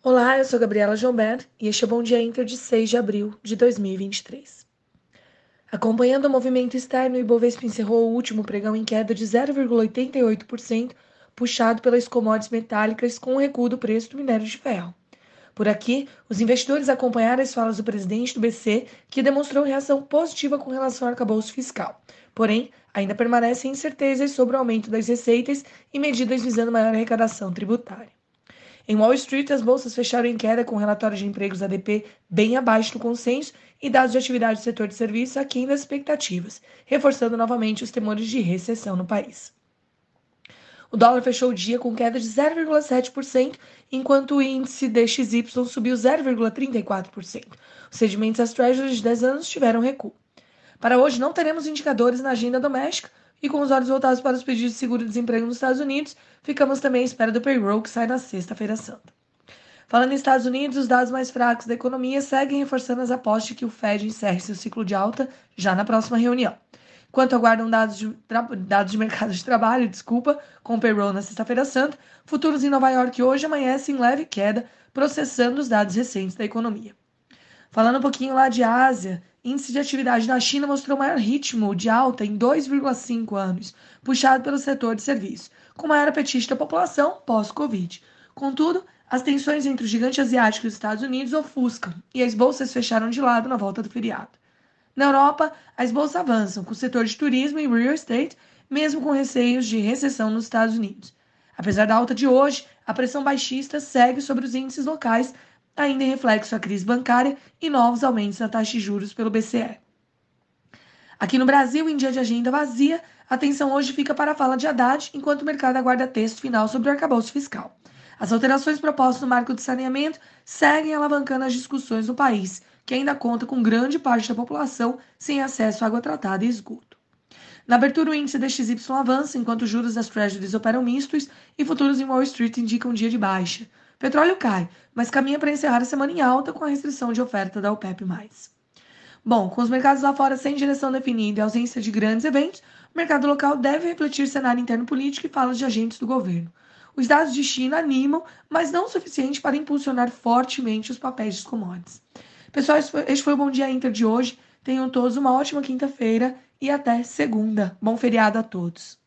Olá, eu sou Gabriela Jombert e este é o Bom Dia Inter de 6 de abril de 2023. Acompanhando o movimento externo, o Ibovespa encerrou o último pregão em queda de 0,88%, puxado pelas commodities metálicas com o recuo do preço do minério de ferro. Por aqui, os investidores acompanharam as falas do presidente do BC, que demonstrou reação positiva com relação ao arcabouço fiscal. Porém, ainda permanecem incertezas sobre o aumento das receitas e medidas visando maior arrecadação tributária. Em Wall Street, as bolsas fecharam em queda com relatórios de empregos ADP bem abaixo do consenso e dados de atividade do setor de serviços aquém das expectativas, reforçando novamente os temores de recessão no país. O dólar fechou o dia com queda de 0,7%, enquanto o índice DXY subiu 0,34%. Os sedimentos das Treasuries de 10 anos tiveram recuo. Para hoje, não teremos indicadores na agenda doméstica, e com os olhos voltados para os pedidos de seguro-desemprego nos Estados Unidos, ficamos também à espera do payroll que sai na sexta-feira santa. Falando em Estados Unidos, os dados mais fracos da economia seguem reforçando as apostas de que o Fed encerre seu ciclo de alta já na próxima reunião. Enquanto aguardam dados de, dados de mercado de trabalho, desculpa, com o payroll na sexta-feira santa, futuros em Nova York hoje amanhecem em leve queda, processando os dados recentes da economia. Falando um pouquinho lá de Ásia, índice de atividade na China mostrou maior ritmo de alta em 2,5 anos, puxado pelo setor de serviços, com maior apetite da população pós-Covid. Contudo, as tensões entre o gigante asiático e os Estados Unidos ofuscam e as bolsas fecharam de lado na volta do feriado. Na Europa, as bolsas avançam com o setor de turismo e real estate, mesmo com receios de recessão nos Estados Unidos. Apesar da alta de hoje, a pressão baixista segue sobre os índices locais, ainda em reflexo à crise bancária e novos aumentos na taxa de juros pelo BCE. Aqui no Brasil, em dia de agenda vazia, a atenção hoje fica para a fala de Haddad, enquanto o mercado aguarda texto final sobre o arcabouço fiscal. As alterações propostas no marco de saneamento seguem alavancando as discussões no país, que ainda conta com grande parte da população sem acesso à água tratada e esgoto. Na abertura, o índice DXY avança, enquanto os juros das Treasuries operam mistos e futuros em Wall Street indicam dia de baixa. Petróleo cai, mas caminha para encerrar a semana em alta com a restrição de oferta da OPEP+. Bom, com os mercados lá fora sem direção definida e ausência de grandes eventos, o mercado local deve refletir cenário interno político e falas de agentes do governo. Os dados de China animam, mas não o suficiente para impulsionar fortemente os papéis dos commodities. Pessoal, este foi o Bom Dia Inter de hoje. Tenham todos uma ótima quinta-feira e até segunda. Bom feriado a todos.